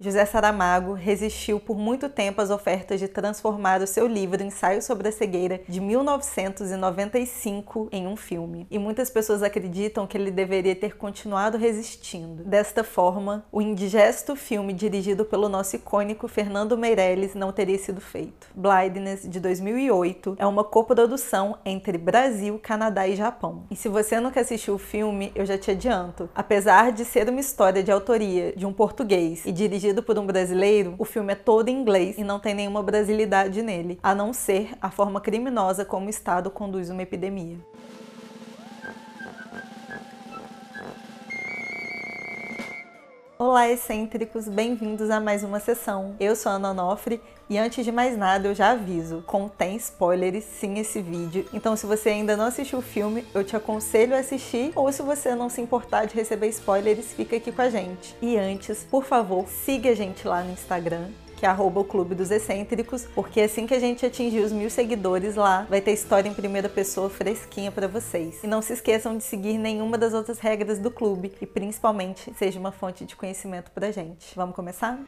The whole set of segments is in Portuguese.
José Saramago resistiu por muito tempo às ofertas de transformar o seu livro Ensaio sobre a Cegueira de 1995 em um filme, e muitas pessoas acreditam que ele deveria ter continuado resistindo. Desta forma, o indigesto filme dirigido pelo nosso icônico Fernando Meirelles não teria sido feito. Blindness, de 2008, é uma coprodução entre Brasil, Canadá e Japão. E se você nunca assistiu o filme, eu já te adianto. Apesar de ser uma história de autoria de um português e dirigido dirigido por um brasileiro, o filme é todo em inglês e não tem nenhuma brasilidade nele, a não ser a forma criminosa como o Estado conduz uma epidemia. Olá, excêntricos, bem-vindos a mais uma sessão. Eu sou a Ana e antes de mais nada eu já aviso, contém spoilers sim esse vídeo, então se você ainda não assistiu o filme, eu te aconselho a assistir, ou se você não se importar de receber spoilers, fica aqui com a gente. E antes, por favor, siga a gente lá no Instagram, que é arroba o Clube dos Excêntricos, porque assim que a gente atingir os mil seguidores lá, vai ter história em primeira pessoa fresquinha para vocês. E não se esqueçam de seguir nenhuma das outras regras do clube e principalmente seja uma fonte de conhecimento pra gente. Vamos começar?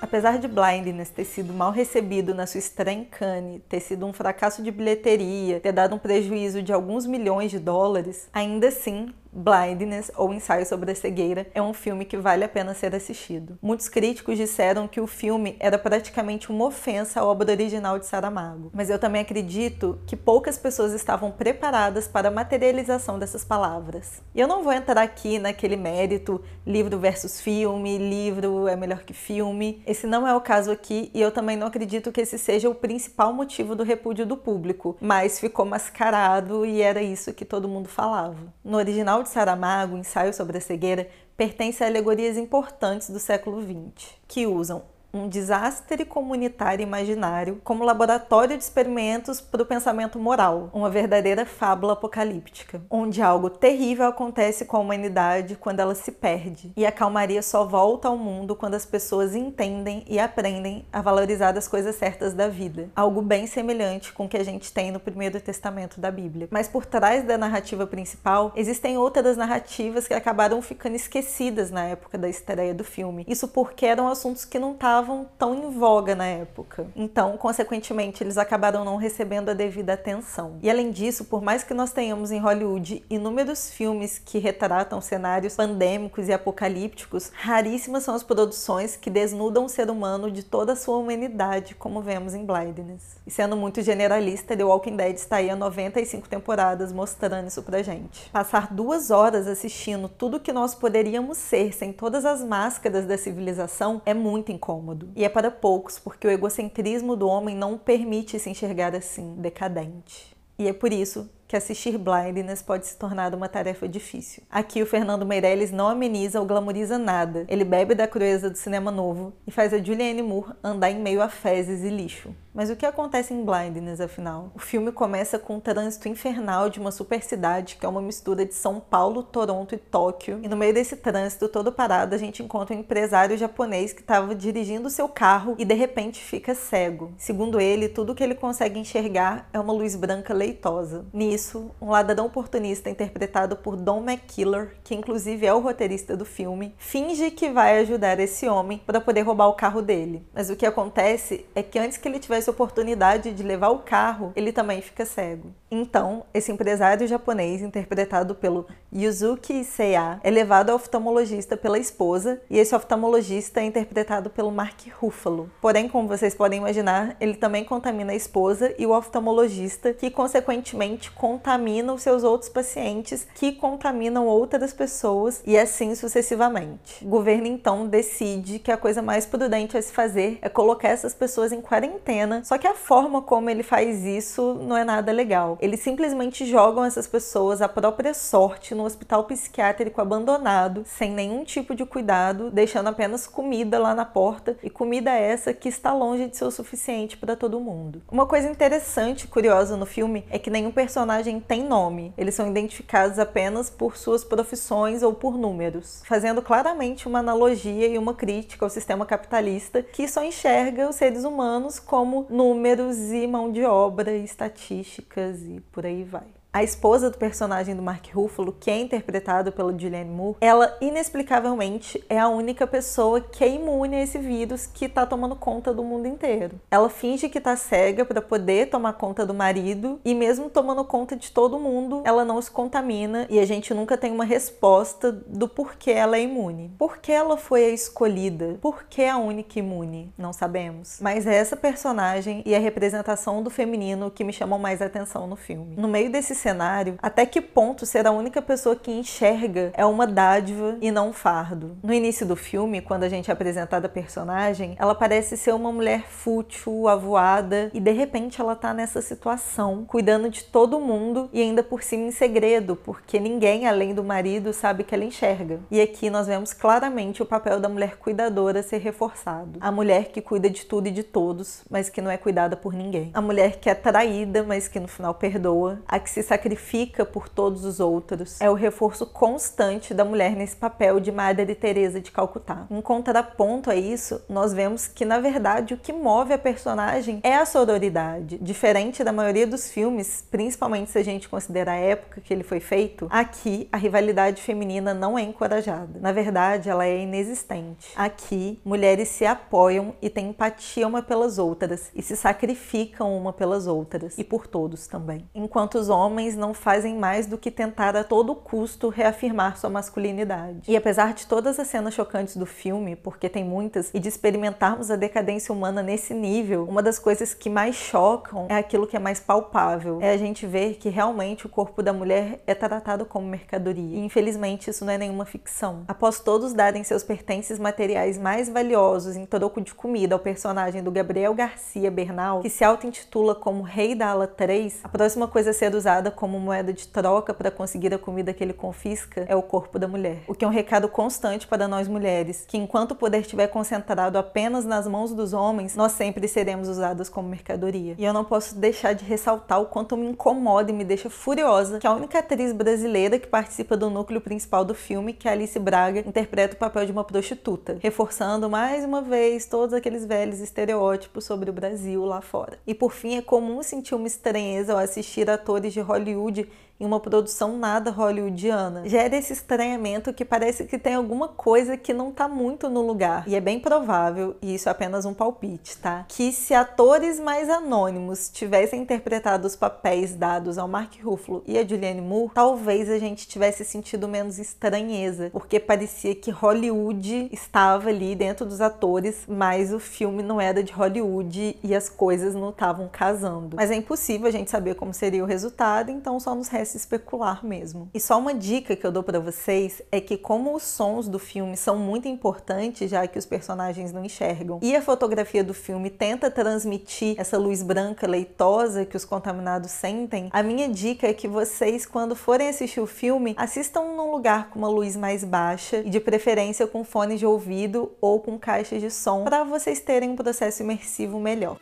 Apesar de Blindness ter sido mal recebido na sua estreia em Cannes, ter sido um fracasso de bilheteria, ter dado um prejuízo de alguns milhões de dólares, ainda assim Blindness ou Ensaio sobre a Cegueira é um filme que vale a pena ser assistido. Muitos críticos disseram que o filme era praticamente uma ofensa à obra original de Saramago, mas eu também acredito que poucas pessoas estavam preparadas para a materialização dessas palavras. E eu não vou entrar aqui naquele mérito livro versus filme, livro é melhor que filme. Esse não é o caso aqui e eu também não acredito que esse seja o principal motivo do repúdio do público, mas ficou mascarado e era isso que todo mundo falava. No original de Saramago, Ensaio sobre a Cegueira, pertence a alegorias importantes do século XX, que usam um desastre comunitário imaginário como laboratório de experimentos para o pensamento moral, uma verdadeira fábula apocalíptica, onde algo terrível acontece com a humanidade quando ela se perde, e a calmaria só volta ao mundo quando as pessoas entendem e aprendem a valorizar as coisas certas da vida, algo bem semelhante com o que a gente tem no Primeiro Testamento da Bíblia. Mas por trás da narrativa principal, existem outras narrativas que acabaram ficando esquecidas na época da estreia do filme. Isso porque eram assuntos que não estavam estavam tão em voga na época. Então, consequentemente, eles acabaram não recebendo a devida atenção. E além disso, por mais que nós tenhamos em Hollywood inúmeros filmes que retratam cenários pandêmicos e apocalípticos, raríssimas são as produções que desnudam o ser humano de toda a sua humanidade, como vemos em Blindness. E sendo muito generalista, The Walking Dead está aí há 95 temporadas mostrando isso pra gente. Passar duas horas assistindo tudo que nós poderíamos ser sem todas as máscaras da civilização é muito incômodo cômodo. E é para poucos, porque o egocentrismo do homem não permite se enxergar assim, decadente. E é por isso que assistir Blindness pode se tornar uma tarefa difícil. Aqui o Fernando Meirelles não ameniza ou glamoriza nada. Ele bebe da crueza do cinema novo e faz a Julianne Moore andar em meio a fezes e lixo. Mas o que acontece em Blindness, afinal? O filme começa com um trânsito infernal de uma super cidade que é uma mistura de São Paulo, Toronto e Tóquio. E no meio desse trânsito todo parado, a gente encontra um empresário japonês que estava dirigindo seu carro e de repente fica cego. Segundo ele, tudo que ele consegue enxergar é uma luz branca leitosa. Nisso, um ladrão oportunista interpretado por Don McKiller, que inclusive é o roteirista do filme, finge que vai ajudar esse homem para poder roubar o carro dele. Mas o que acontece é que antes que ele tivesse oportunidade de levar o carro, ele também fica cego. Então, esse empresário japonês, interpretado pelo Yuzuki Seiya, é levado ao oftalmologista pela esposa, e esse oftalmologista é interpretado pelo Mark Ruffalo. Porém, como vocês podem imaginar, ele também contamina a esposa e o oftalmologista, que consequentemente contamina os seus outros pacientes, que contaminam outras pessoas, e assim sucessivamente. O governo então decide que a coisa mais prudente a se fazer é colocar essas pessoas em quarentena só que a forma como ele faz isso não é nada legal. Eles simplesmente jogam essas pessoas à própria sorte no hospital psiquiátrico abandonado, sem nenhum tipo de cuidado, deixando apenas comida lá na porta e comida essa que está longe de ser o suficiente para todo mundo. Uma coisa interessante e curiosa no filme é que nenhum personagem tem nome. Eles são identificados apenas por suas profissões ou por números, fazendo claramente uma analogia e uma crítica ao sistema capitalista que só enxerga os seres humanos como números e mão de obra, e estatísticas e por aí vai. A esposa do personagem do Mark Ruffalo, que é interpretado pela Julianne Moore, ela inexplicavelmente é a única pessoa que é imune a esse vírus que tá tomando conta do mundo inteiro. Ela finge que tá cega para poder tomar conta do marido e mesmo tomando conta de todo mundo, ela não se contamina e a gente nunca tem uma resposta do porquê ela é imune. Por que ela foi a escolhida? Por que a única imune? Não sabemos. Mas é essa personagem e a representação do feminino que me chamam mais atenção no filme. No meio desse cenário, até que ponto ser a única pessoa que enxerga é uma dádiva e não um fardo? No início do filme, quando a gente é apresentada a personagem, ela parece ser uma mulher fútil, avoada e de repente ela tá nessa situação, cuidando de todo mundo e ainda por cima em segredo, porque ninguém além do marido sabe que ela enxerga. E aqui nós vemos claramente o papel da mulher cuidadora ser reforçado. A mulher que cuida de tudo e de todos, mas que não é cuidada por ninguém. A mulher que é traída, mas que no final perdoa. A que se sacrifica por todos os outros. É o reforço constante da mulher nesse papel de Madre Teresa de Calcutá. Em contraponto a isso, nós vemos que na verdade o que move a personagem é a sororidade. Diferente da maioria dos filmes, principalmente se a gente considerar a época que ele foi feito, aqui a rivalidade feminina não é encorajada. Na verdade, ela é inexistente. Aqui, mulheres se apoiam e têm empatia uma pelas outras e se sacrificam uma pelas outras e por todos também. Enquanto os homens não fazem mais do que tentar a todo custo reafirmar sua masculinidade. E apesar de todas as cenas chocantes do filme, porque tem muitas, e de experimentarmos a decadência humana nesse nível, uma das coisas que mais chocam é aquilo que é mais palpável. É a gente ver que realmente o corpo da mulher é tratado como mercadoria. E infelizmente isso não é nenhuma ficção. Após todos darem seus pertences materiais mais valiosos em troco de comida ao personagem do Gabriel Garcia Bernal, que se auto-intitula como Rei da Ala 3, a próxima coisa a ser usada como moeda de troca para conseguir a comida que ele confisca é o corpo da mulher. O que é um recado constante para nós mulheres, que enquanto o poder estiver concentrado apenas nas mãos dos homens, nós sempre seremos usadas como mercadoria. E eu não posso deixar de ressaltar o quanto me incomoda e me deixa furiosa que a única atriz brasileira que participa do núcleo principal do filme, que é Alice Braga, interpreta o papel de uma prostituta, reforçando mais uma vez todos aqueles velhos estereótipos sobre o Brasil lá fora. E por fim, é comum sentir uma estranheza ao assistir atores de Hollywood Hollywood em uma produção nada hollywoodiana. Gera esse estranhamento que parece que tem alguma coisa que não tá muito no lugar. E é bem provável, e isso é apenas um palpite, tá? Que se atores mais anônimos tivessem interpretado os papéis dados ao Mark Ruffalo e a Julianne Moore, talvez a gente tivesse sentido menos estranheza, porque parecia que Hollywood estava ali dentro dos atores, mas o filme não era de Hollywood e as coisas não estavam casando. Mas é impossível a gente saber como seria o resultado, então só nos resta se especular mesmo. E só uma dica que eu dou para vocês é que como os sons do filme são muito importantes, já que os personagens não enxergam, e a fotografia do filme tenta transmitir essa luz branca leitosa que os contaminados sentem, a minha dica é que vocês, quando forem assistir o filme, assistam num lugar com uma luz mais baixa e de preferência com fones de ouvido ou com caixas de som, para vocês terem um processo imersivo melhor.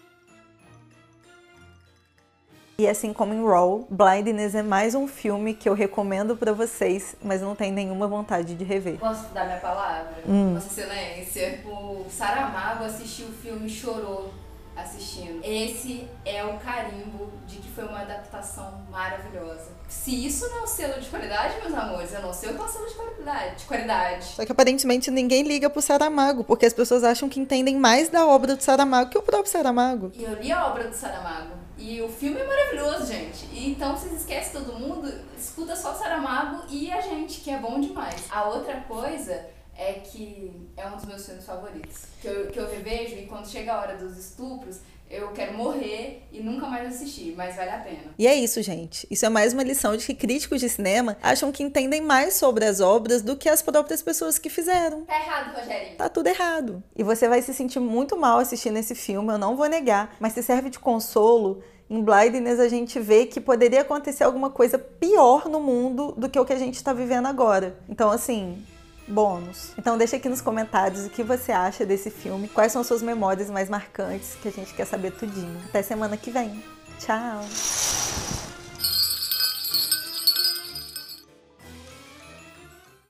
E assim como em Raw, Blindness é mais um filme que eu recomendo para vocês, mas não tem nenhuma vontade de rever. Posso dar minha palavra? Hum. Vossa Excelência. O Saramago assistiu o filme e chorou assistindo. Esse é o carimbo de que foi uma adaptação maravilhosa. Se isso não é um selo de qualidade, meus amores, eu não sei o que é um selo de qualidade. De qualidade. Só que aparentemente ninguém liga pro Saramago, porque as pessoas acham que entendem mais da obra do Saramago que o próprio Saramago. E eu li a obra do Saramago. E o filme é maravilhoso, gente. Então vocês esquecem todo mundo, escuta só Saramago e a gente, que é bom demais. A outra coisa é que é um dos meus filmes favoritos. Que eu, que eu revejo e quando chega a hora dos estupros, eu quero morrer e nunca mais assistir, mas vale a pena. E é isso, gente. Isso é mais uma lição de que críticos de cinema acham que entendem mais sobre as obras do que as próprias pessoas que fizeram. Tá errado, Rogerinho. Tá tudo errado. E você vai se sentir muito mal assistindo esse filme, eu não vou negar, mas se serve de consolo, em Blindness a gente vê que poderia acontecer alguma coisa pior no mundo do que o que a gente está vivendo agora. Então, assim, bônus. Então deixa aqui nos comentários o que você acha desse filme, quais são suas memórias mais marcantes, que a gente quer saber tudinho. Até semana que vem. Tchau!